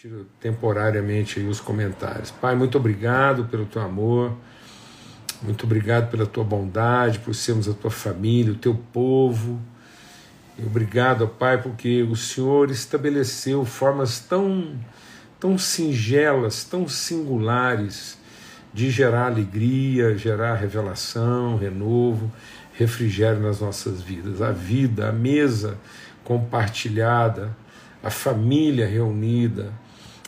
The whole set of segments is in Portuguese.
tiro temporariamente os comentários. Pai, muito obrigado pelo teu amor, muito obrigado pela tua bondade, por sermos a tua família, o teu povo. E obrigado, Pai, porque o Senhor estabeleceu formas tão, tão singelas, tão singulares de gerar alegria, gerar revelação, renovo, refrigério nas nossas vidas. A vida, a mesa compartilhada, a família reunida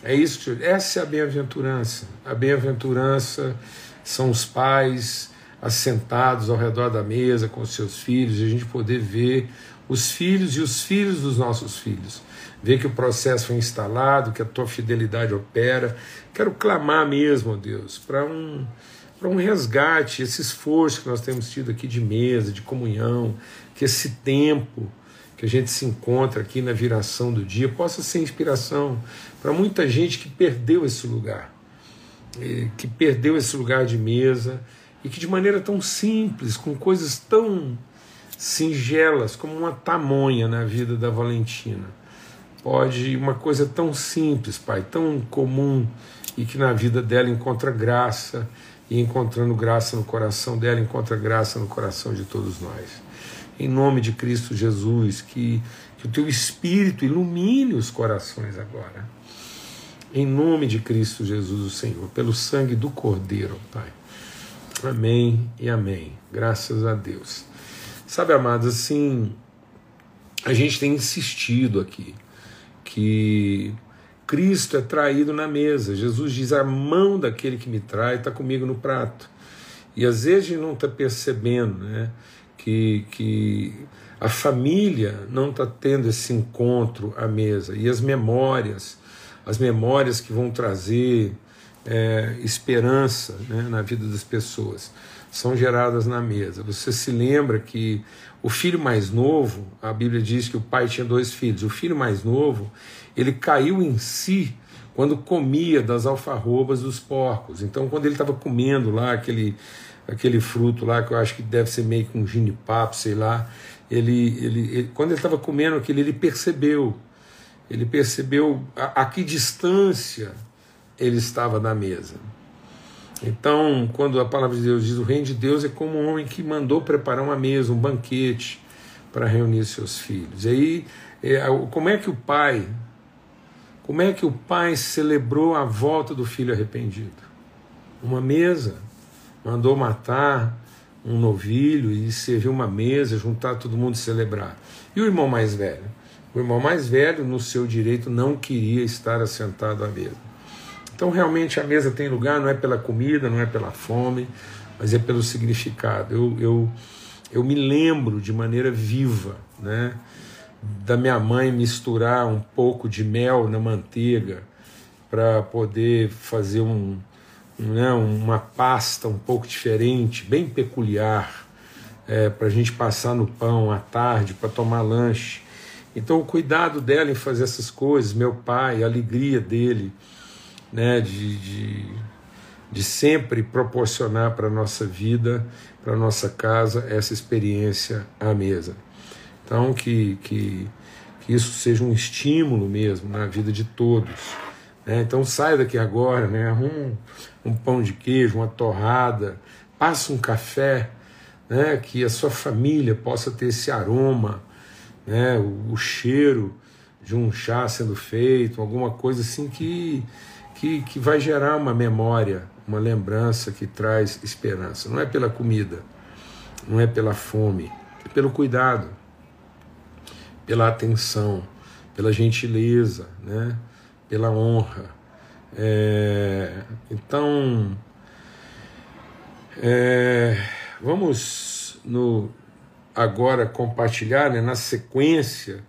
é isso, essa é a bem-aventurança. A bem-aventurança são os pais assentados ao redor da mesa com os seus filhos, e a gente poder ver os filhos e os filhos dos nossos filhos. Ver que o processo foi instalado, que a tua fidelidade opera. Quero clamar mesmo, Deus, para um, para um resgate, esse esforço que nós temos tido aqui de mesa, de comunhão, que esse tempo que a gente se encontra aqui na viração do dia possa ser inspiração para muita gente que perdeu esse lugar, que perdeu esse lugar de mesa e que de maneira tão simples, com coisas tão singelas como uma tamonha na vida da Valentina, pode uma coisa tão simples, pai, tão comum e que na vida dela encontra graça e encontrando graça no coração dela encontra graça no coração de todos nós em nome de Cristo Jesus, que, que o teu Espírito ilumine os corações agora. Em nome de Cristo Jesus, o Senhor, pelo sangue do Cordeiro, Pai. Amém e amém. Graças a Deus. Sabe, amados, assim, a gente tem insistido aqui que Cristo é traído na mesa. Jesus diz: a mão daquele que me trai está comigo no prato. E às vezes a gente não está percebendo, né? Que, que a família não está tendo esse encontro à mesa e as memórias, as memórias que vão trazer é, esperança né, na vida das pessoas, são geradas na mesa. Você se lembra que o filho mais novo, a Bíblia diz que o pai tinha dois filhos, o filho mais novo, ele caiu em si quando comia das alfarrobas dos porcos. Então, quando ele estava comendo lá aquele aquele fruto lá que eu acho que deve ser meio que um ginipapo, sei lá. Ele, ele, ele quando ele estava comendo aquilo, ele percebeu, ele percebeu a, a que distância ele estava da mesa. Então, quando a palavra de Deus diz o reino de Deus é como um homem que mandou preparar uma mesa, um banquete para reunir seus filhos. E aí, é, como é que o pai, como é que o pai celebrou a volta do filho arrependido? Uma mesa mandou matar um novilho e servir uma mesa, juntar todo mundo e celebrar. E o irmão mais velho? O irmão mais velho, no seu direito, não queria estar assentado à mesa. Então, realmente, a mesa tem lugar, não é pela comida, não é pela fome, mas é pelo significado. Eu, eu, eu me lembro de maneira viva né, da minha mãe misturar um pouco de mel na manteiga para poder fazer um, né, uma pasta um pouco diferente, bem peculiar, é, para a gente passar no pão à tarde, para tomar lanche. Então, o cuidado dela em fazer essas coisas, meu pai, a alegria dele, né, de, de, de sempre proporcionar para a nossa vida, para a nossa casa, essa experiência à mesa. Então, que, que, que isso seja um estímulo mesmo na vida de todos. Né? Então, saia daqui agora, né, arruma um pão de queijo, uma torrada, passa um café, né, que a sua família possa ter esse aroma, né, o, o cheiro de um chá sendo feito, alguma coisa assim que, que, que vai gerar uma memória, uma lembrança que traz esperança. Não é pela comida, não é pela fome, é pelo cuidado, pela atenção, pela gentileza, né, pela honra é, então, é, vamos no agora compartilhar, né, na sequência,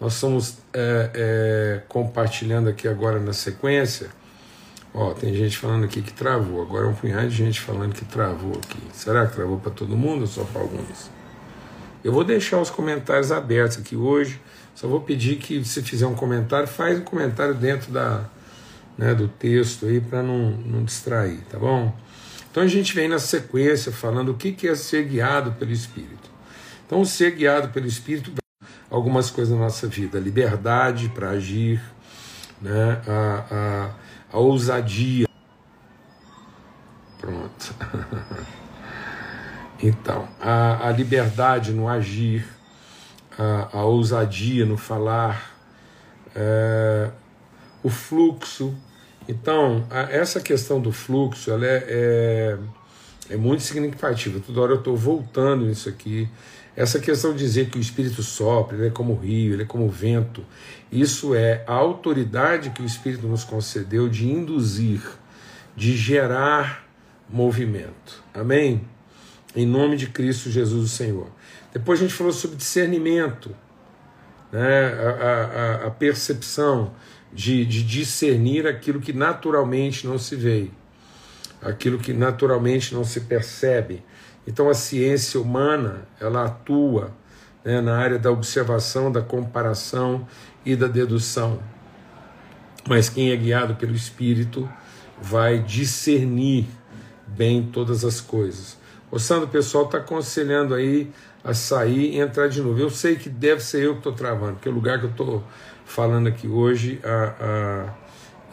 nós estamos é, é, compartilhando aqui agora na sequência. Ó, tem gente falando aqui que travou, agora é um punhado de gente falando que travou aqui. Será que travou para todo mundo ou só para alguns? Eu vou deixar os comentários abertos aqui hoje. Só vou pedir que se fizer um comentário, faz um comentário dentro da, né, do texto aí para não, não distrair, tá bom? Então a gente vem na sequência falando o que, que é ser guiado pelo Espírito. Então, ser guiado pelo Espírito algumas coisas na nossa vida: liberdade para agir, né? a, a, a ousadia. Pronto. então, a, a liberdade no agir, a, a ousadia no falar, é, o fluxo. Então, a, essa questão do fluxo ela é, é, é muito significativa. Toda hora eu estou voltando nisso aqui. Essa questão de dizer que o Espírito sopra, ele é como o rio, ele é como o vento, isso é a autoridade que o Espírito nos concedeu de induzir, de gerar movimento. Amém? Em nome de Cristo Jesus, o Senhor. Depois a gente falou sobre discernimento, né? a, a, a percepção de, de discernir aquilo que naturalmente não se vê, aquilo que naturalmente não se percebe. Então a ciência humana ela atua né, na área da observação, da comparação e da dedução. Mas quem é guiado pelo Espírito vai discernir bem todas as coisas. O Sandro, o pessoal está aconselhando aí a sair e entrar de novo. Eu sei que deve ser eu que estou travando, porque o lugar que eu estou falando aqui hoje, a,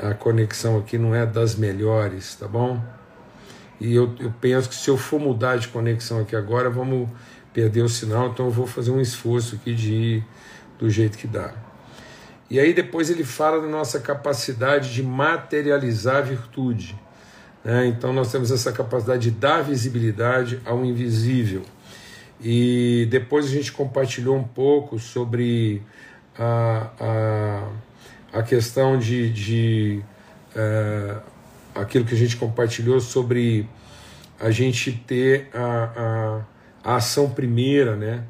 a, a, conexão aqui não é das melhores, tá bom? E eu, eu penso que se eu for mudar de conexão aqui agora, vamos perder o sinal, então eu vou fazer um esforço aqui de ir do jeito que dá. E aí depois ele fala da nossa capacidade de materializar a virtude. Né? Então nós temos essa capacidade de dar visibilidade ao invisível. E depois a gente compartilhou um pouco sobre a, a, a questão de, de é, aquilo que a gente compartilhou sobre a gente ter a, a, a ação primeira, né?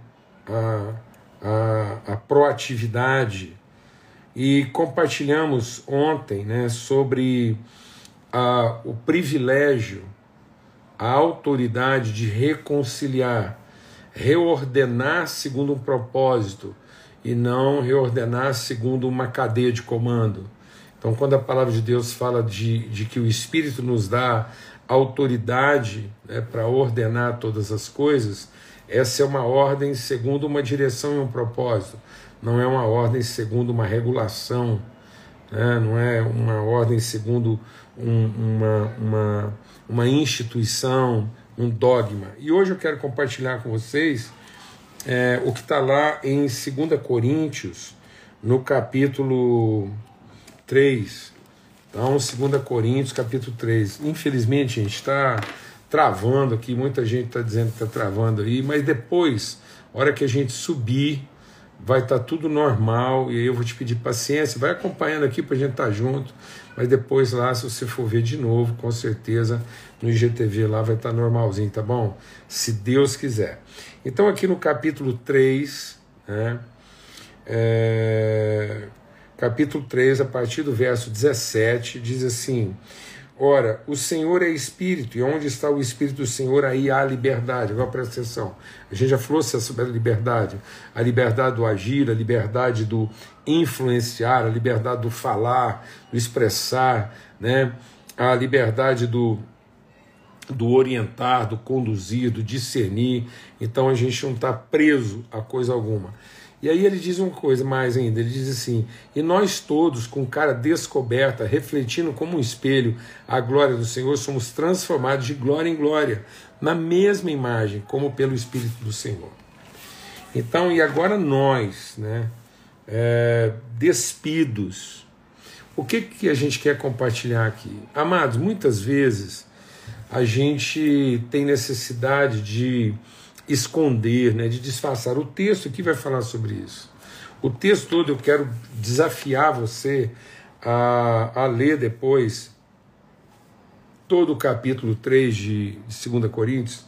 a, a, a proatividade. E compartilhamos ontem né, sobre a, o privilégio, a autoridade de reconciliar, reordenar segundo um propósito e não reordenar segundo uma cadeia de comando. Então, quando a palavra de Deus fala de, de que o Espírito nos dá autoridade né, para ordenar todas as coisas, essa é uma ordem segundo uma direção e um propósito, não é uma ordem segundo uma regulação, né, não é uma ordem segundo um, uma, uma, uma instituição, um dogma. E hoje eu quero compartilhar com vocês é, o que está lá em 2 Coríntios, no capítulo 3. Então, 2 Coríntios, capítulo 3. Infelizmente, gente, está travando aqui, muita gente está dizendo que está travando aí, mas depois, hora que a gente subir, vai estar tá tudo normal, e aí eu vou te pedir paciência, vai acompanhando aqui para a gente estar tá junto, mas depois lá, se você for ver de novo, com certeza no IGTV lá vai estar tá normalzinho, tá bom? Se Deus quiser. Então, aqui no capítulo 3, né, é, capítulo 3, a partir do verso 17, diz assim: Ora, o Senhor é Espírito, e onde está o Espírito do Senhor, aí há liberdade. Agora presta atenção. A gente já falou sobre a liberdade: a liberdade do agir, a liberdade do influenciar, a liberdade do falar, do expressar, né? a liberdade do, do orientar, do conduzir, do discernir. Então a gente não está preso a coisa alguma. E aí ele diz uma coisa mais ainda, ele diz assim: "E nós todos, com cara descoberta, refletindo como um espelho a glória do Senhor, somos transformados de glória em glória, na mesma imagem, como pelo Espírito do Senhor." Então, e agora nós, né, é, despidos, o que, que a gente quer compartilhar aqui? Amados, muitas vezes a gente tem necessidade de esconder, né, de disfarçar. O texto aqui vai falar sobre isso. O texto todo eu quero desafiar você a, a ler depois todo o capítulo 3 de, de 2 Coríntios.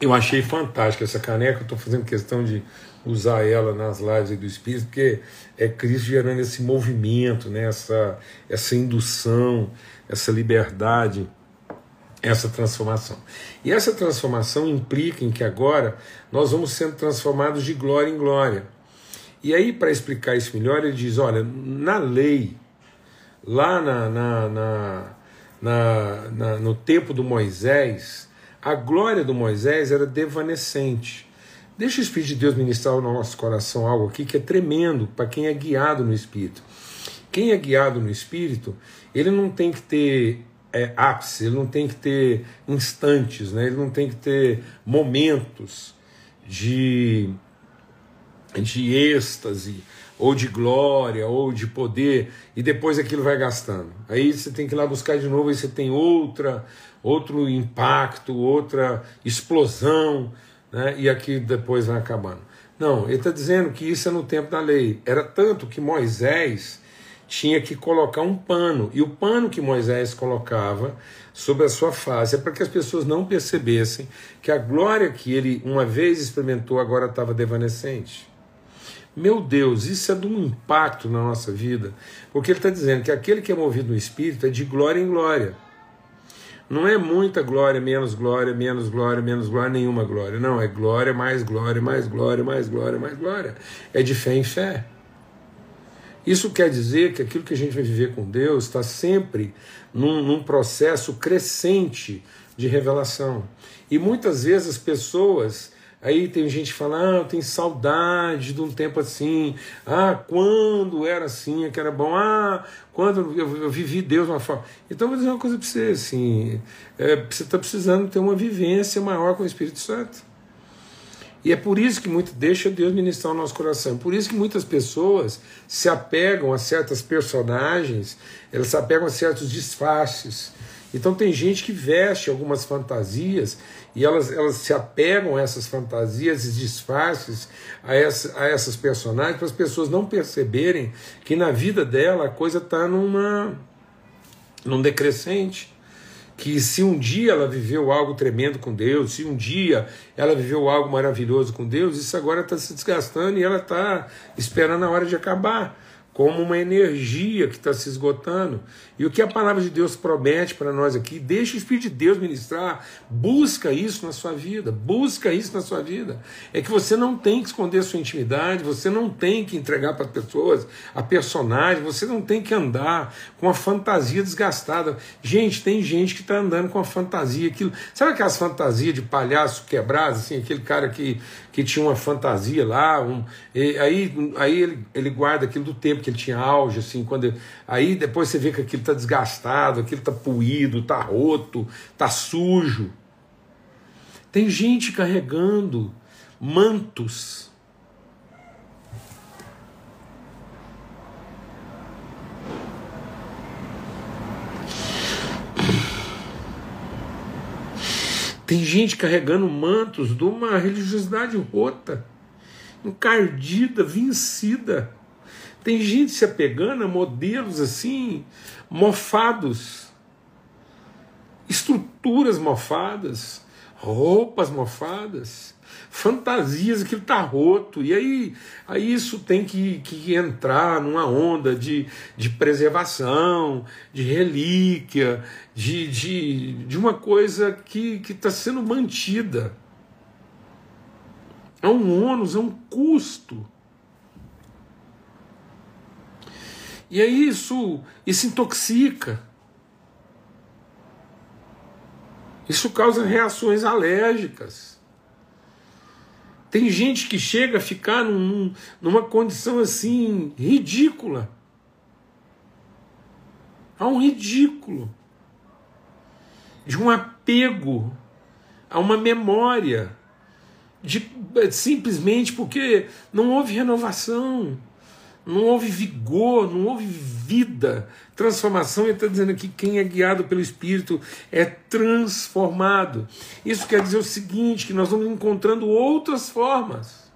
Eu achei fantástica essa caneca, eu estou fazendo questão de usar ela nas lives do Espírito, porque é Cristo gerando esse movimento, né? essa, essa indução, essa liberdade essa transformação. E essa transformação implica em que agora nós vamos sendo transformados de glória em glória. E aí, para explicar isso melhor, ele diz: olha, na lei, lá na, na, na, na, no tempo do Moisés, a glória do Moisés era devanecente. Deixa o Espírito de Deus ministrar no nosso coração algo aqui que é tremendo para quem é guiado no Espírito. Quem é guiado no Espírito, ele não tem que ter é, ápice, ele não tem que ter instantes, né? ele não tem que ter momentos de, de êxtase, ou de glória, ou de poder, e depois aquilo vai gastando. Aí você tem que ir lá buscar de novo, aí você tem outra, outro impacto, outra explosão, né? e aqui depois vai acabando. Não, ele está dizendo que isso é no tempo da lei. Era tanto que Moisés tinha que colocar um pano, e o pano que Moisés colocava sobre a sua face é para que as pessoas não percebessem que a glória que ele uma vez experimentou agora estava devanecente. Meu Deus, isso é de um impacto na nossa vida, porque ele está dizendo que aquele que é movido no Espírito é de glória em glória. Não é muita glória, menos glória, menos glória, menos glória, nenhuma glória. Não, é glória, mais glória, mais glória, mais glória, mais glória. É de fé em fé. Isso quer dizer que aquilo que a gente vai viver com Deus está sempre num, num processo crescente de revelação. E muitas vezes as pessoas Aí tem gente que fala, ah, eu tenho saudade de um tempo assim. Ah, quando era assim, é que era bom. Ah, quando eu, eu vivi Deus de uma forma. Então, vou dizer uma coisa para você, assim, é, você está precisando ter uma vivência maior com o Espírito Santo. E é por isso que muito deixa Deus ministrar o nosso coração. Por isso que muitas pessoas se apegam a certas personagens, elas se apegam a certos disfarces. Então tem gente que veste algumas fantasias e elas, elas se apegam a essas fantasias e disfarces, a, essa, a essas personagens, para as pessoas não perceberem que na vida dela a coisa está numa num decrescente. Que se um dia ela viveu algo tremendo com Deus, se um dia ela viveu algo maravilhoso com Deus, isso agora está se desgastando e ela está esperando a hora de acabar como uma energia que está se esgotando. E o que a palavra de Deus promete para nós aqui, deixa o Espírito de Deus ministrar, busca isso na sua vida, busca isso na sua vida. É que você não tem que esconder a sua intimidade, você não tem que entregar para as pessoas a personagem, você não tem que andar com a fantasia desgastada. Gente, tem gente que está andando com a fantasia, aquilo. Sabe aquelas fantasias de palhaço quebrado, assim, aquele cara que, que tinha uma fantasia lá, um, aí, aí ele, ele guarda aquilo do tempo que ele tinha auge, assim, quando aí depois você vê que aquilo está desgastado, aquilo está puído, está roto, está sujo. Tem gente carregando mantos. Tem gente carregando mantos de uma religiosidade rota, encardida, vencida. Tem gente se apegando a modelos assim, mofados, estruturas mofadas, roupas mofadas, fantasias, aquilo está roto. E aí, aí isso tem que, que entrar numa onda de, de preservação, de relíquia, de, de, de uma coisa que está sendo mantida. É um ônus, é um custo. E aí isso, isso intoxica. Isso causa reações alérgicas. Tem gente que chega a ficar num, numa condição assim ridícula. Há um ridículo. De um apego. A uma memória. De simplesmente porque não houve renovação não houve vigor, não houve vida, transformação. Ele está dizendo aqui: quem é guiado pelo Espírito é transformado. Isso quer dizer o seguinte: que nós vamos encontrando outras formas.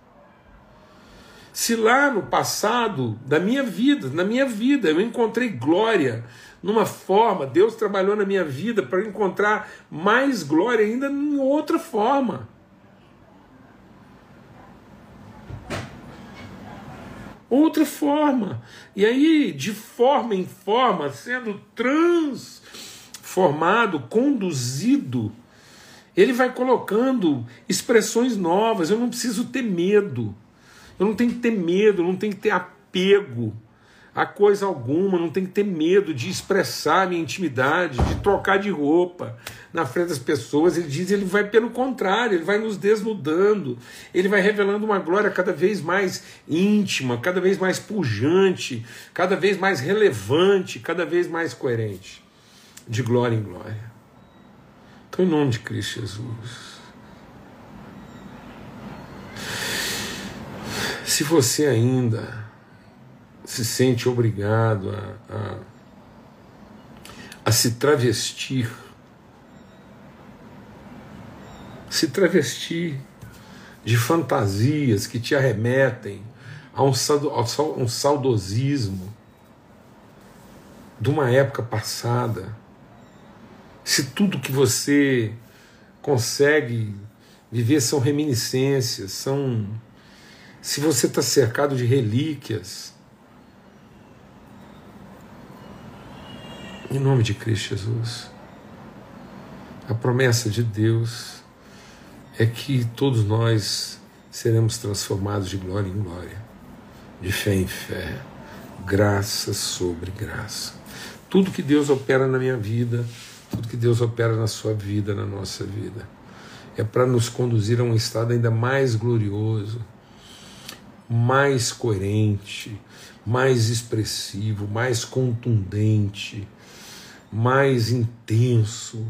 Se lá no passado da minha vida, na minha vida, eu encontrei glória numa forma, Deus trabalhou na minha vida para encontrar mais glória ainda em outra forma. Outra forma. E aí, de forma em forma, sendo transformado, conduzido, ele vai colocando expressões novas. Eu não preciso ter medo. Eu não tenho que ter medo, não tenho que ter apego a coisa alguma, não tem que ter medo de expressar minha intimidade, de trocar de roupa na frente das pessoas. Ele diz, ele vai pelo contrário, ele vai nos desnudando, ele vai revelando uma glória cada vez mais íntima, cada vez mais pujante, cada vez mais relevante, cada vez mais coerente, de glória em glória. Então, em nome de Cristo Jesus. Se você ainda se sente obrigado a, a, a se travestir, se travestir de fantasias que te arremetem a um, um saudosismo de uma época passada. Se tudo que você consegue viver são reminiscências, são. Se você está cercado de relíquias, Em nome de Cristo Jesus. A promessa de Deus é que todos nós seremos transformados de glória em glória, de fé em fé, graça sobre graça. Tudo que Deus opera na minha vida, tudo que Deus opera na sua vida, na nossa vida, é para nos conduzir a um estado ainda mais glorioso, mais coerente, mais expressivo, mais contundente mais intenso,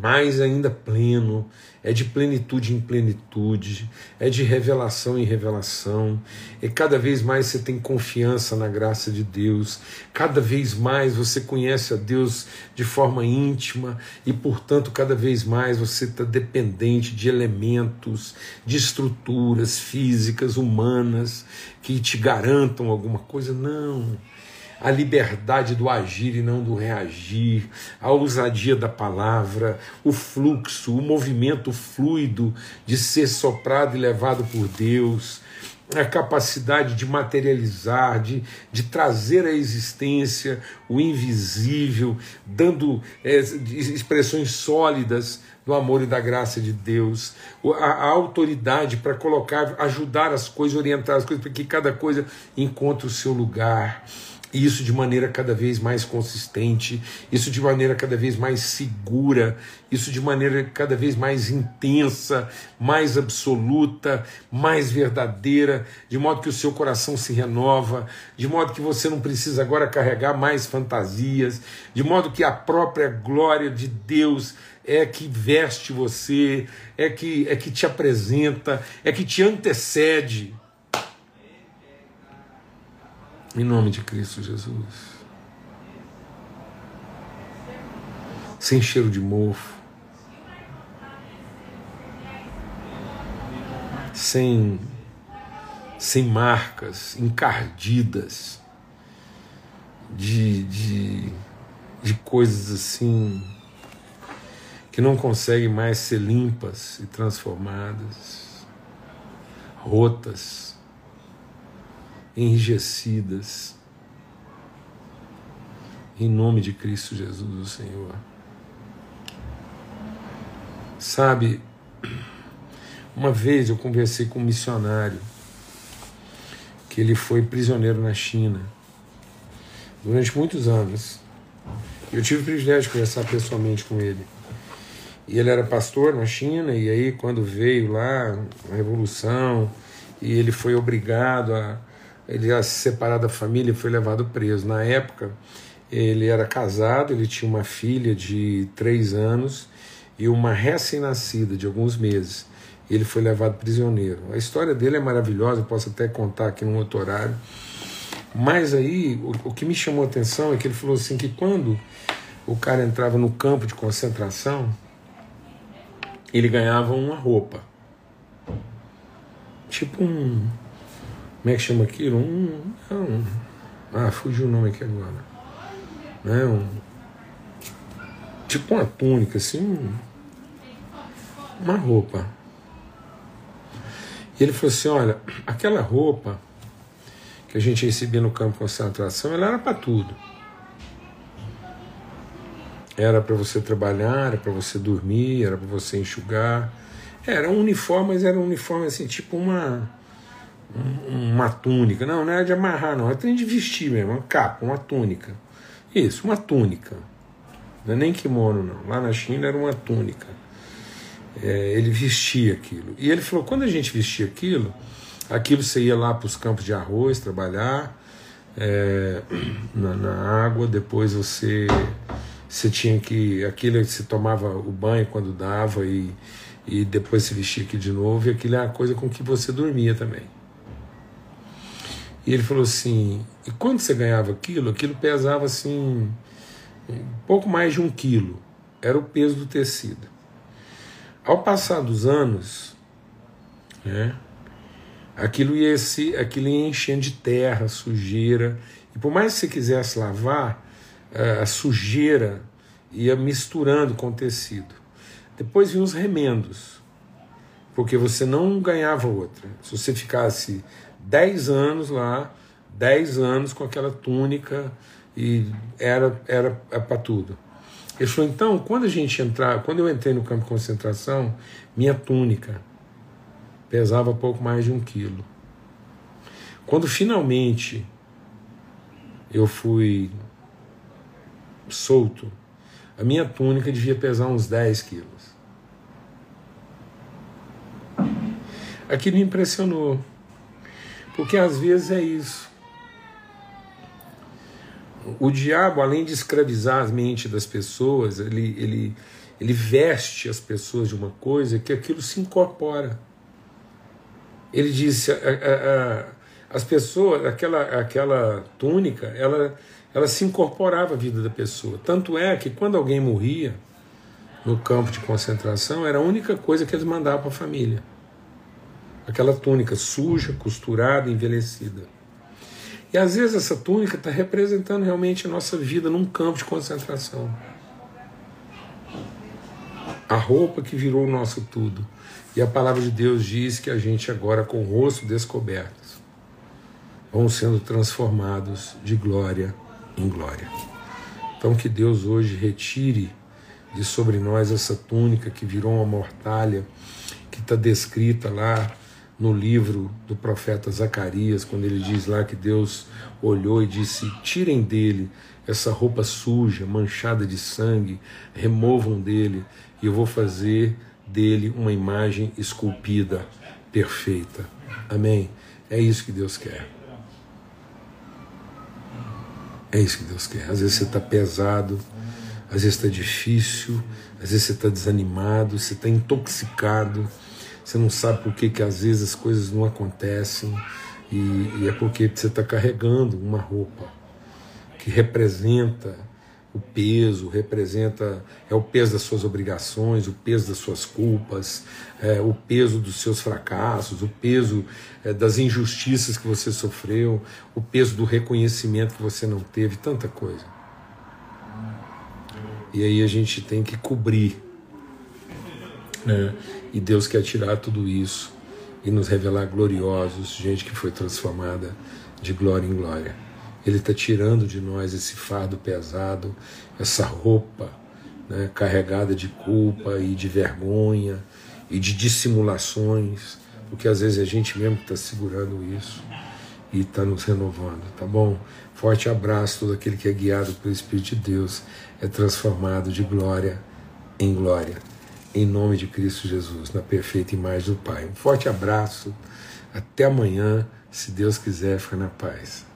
mais ainda pleno, é de plenitude em plenitude, é de revelação em revelação, e cada vez mais você tem confiança na graça de Deus, cada vez mais você conhece a Deus de forma íntima e, portanto, cada vez mais você está dependente de elementos, de estruturas físicas, humanas que te garantam alguma coisa. Não a liberdade do agir e não do reagir, a ousadia da palavra, o fluxo, o movimento fluido de ser soprado e levado por Deus, a capacidade de materializar, de, de trazer à existência o invisível, dando é, expressões sólidas do amor e da graça de Deus, a, a autoridade para colocar, ajudar as coisas, orientar as coisas, para que cada coisa encontre o seu lugar isso de maneira cada vez mais consistente, isso de maneira cada vez mais segura, isso de maneira cada vez mais intensa, mais absoluta, mais verdadeira, de modo que o seu coração se renova, de modo que você não precisa agora carregar mais fantasias, de modo que a própria glória de Deus é que veste você, é que é que te apresenta, é que te antecede. Em nome de Cristo Jesus. Sem cheiro de mofo. Sem, sem marcas encardidas de, de, de coisas assim que não conseguem mais ser limpas e transformadas, rotas enrijecidas. Em nome de Cristo Jesus, o Senhor. Sabe, uma vez eu conversei com um missionário que ele foi prisioneiro na China durante muitos anos. Eu tive o privilégio de conversar pessoalmente com ele. E ele era pastor na China, e aí, quando veio lá a Revolução, e ele foi obrigado a ele ia se separar da família e foi levado preso. Na época, ele era casado, ele tinha uma filha de três anos e uma recém-nascida de alguns meses. Ele foi levado prisioneiro. A história dele é maravilhosa, eu posso até contar aqui num outro horário. Mas aí, o, o que me chamou a atenção é que ele falou assim que quando o cara entrava no campo de concentração, ele ganhava uma roupa. Tipo um, como é que chama aquilo? Um, é um, ah, fugiu o nome aqui agora. Né? Um, tipo uma túnica, assim, um, uma roupa. E ele falou assim: olha, aquela roupa que a gente recebia no campo de concentração, ela era para tudo. Era para você trabalhar, era para você dormir, era para você enxugar. Era um uniforme, mas era um uniforme assim, tipo uma uma túnica. Não, não é de amarrar, não. É trem de vestir mesmo, uma capa, uma túnica. Isso, uma túnica. Não é nem kimono, não. Lá na China era uma túnica. É, ele vestia aquilo. E ele falou: quando a gente vestia aquilo, aquilo você ia lá para os campos de arroz trabalhar, é, na, na, água, depois você, você tinha que. Aquilo você tomava o banho quando dava e, e depois se vestia aqui de novo, e aquilo é a coisa com que você dormia também. E ele falou assim: e quando você ganhava aquilo, aquilo pesava assim, um pouco mais de um quilo. Era o peso do tecido. Ao passar dos anos, né, aquilo ia se, aquilo ia enchendo de terra, sujeira. E por mais que você quisesse lavar, a sujeira ia misturando com o tecido. Depois vinham os remendos, porque você não ganhava outra. Se você ficasse 10 anos lá, 10 anos com aquela túnica e era era para tudo. Ele falou, então, quando a gente entrar, quando eu entrei no campo de concentração, minha túnica pesava pouco mais de um quilo. Quando finalmente eu fui solto, a minha túnica devia pesar uns 10 quilos. Aquilo me impressionou. Porque às vezes é isso. O diabo, além de escravizar a mente das pessoas, ele, ele, ele veste as pessoas de uma coisa que aquilo se incorpora. Ele disse: a, a, a, as pessoas, aquela, aquela túnica, ela, ela se incorporava à vida da pessoa. Tanto é que quando alguém morria no campo de concentração, era a única coisa que eles mandavam para a família aquela túnica suja, costurada, envelhecida. E às vezes essa túnica está representando realmente a nossa vida num campo de concentração. A roupa que virou o nosso tudo. E a palavra de Deus diz que a gente agora, com o rosto descoberto, vão sendo transformados de glória em glória. Então que Deus hoje retire de sobre nós essa túnica que virou uma mortalha, que está descrita lá no livro do profeta Zacarias, quando ele diz lá que Deus olhou e disse: tirem dele essa roupa suja, manchada de sangue, removam dele, e eu vou fazer dele uma imagem esculpida, perfeita. Amém? É isso que Deus quer. É isso que Deus quer. Às vezes você está pesado, às vezes está difícil, às vezes você está desanimado, você está intoxicado você não sabe por que, que às vezes as coisas não acontecem e, e é porque você está carregando uma roupa que representa o peso, representa é o peso das suas obrigações, o peso das suas culpas, é, o peso dos seus fracassos, o peso é, das injustiças que você sofreu, o peso do reconhecimento que você não teve, tanta coisa. E aí a gente tem que cobrir né? E Deus quer tirar tudo isso e nos revelar gloriosos, gente que foi transformada de glória em glória. Ele está tirando de nós esse fardo pesado, essa roupa né, carregada de culpa e de vergonha e de dissimulações, porque às vezes é a gente mesmo que está segurando isso e está nos renovando, tá bom? Forte abraço, todo aquele que é guiado pelo Espírito de Deus é transformado de glória em glória em nome de Cristo Jesus, na perfeita imagem do Pai. Um forte abraço, até amanhã, se Deus quiser, fica na paz.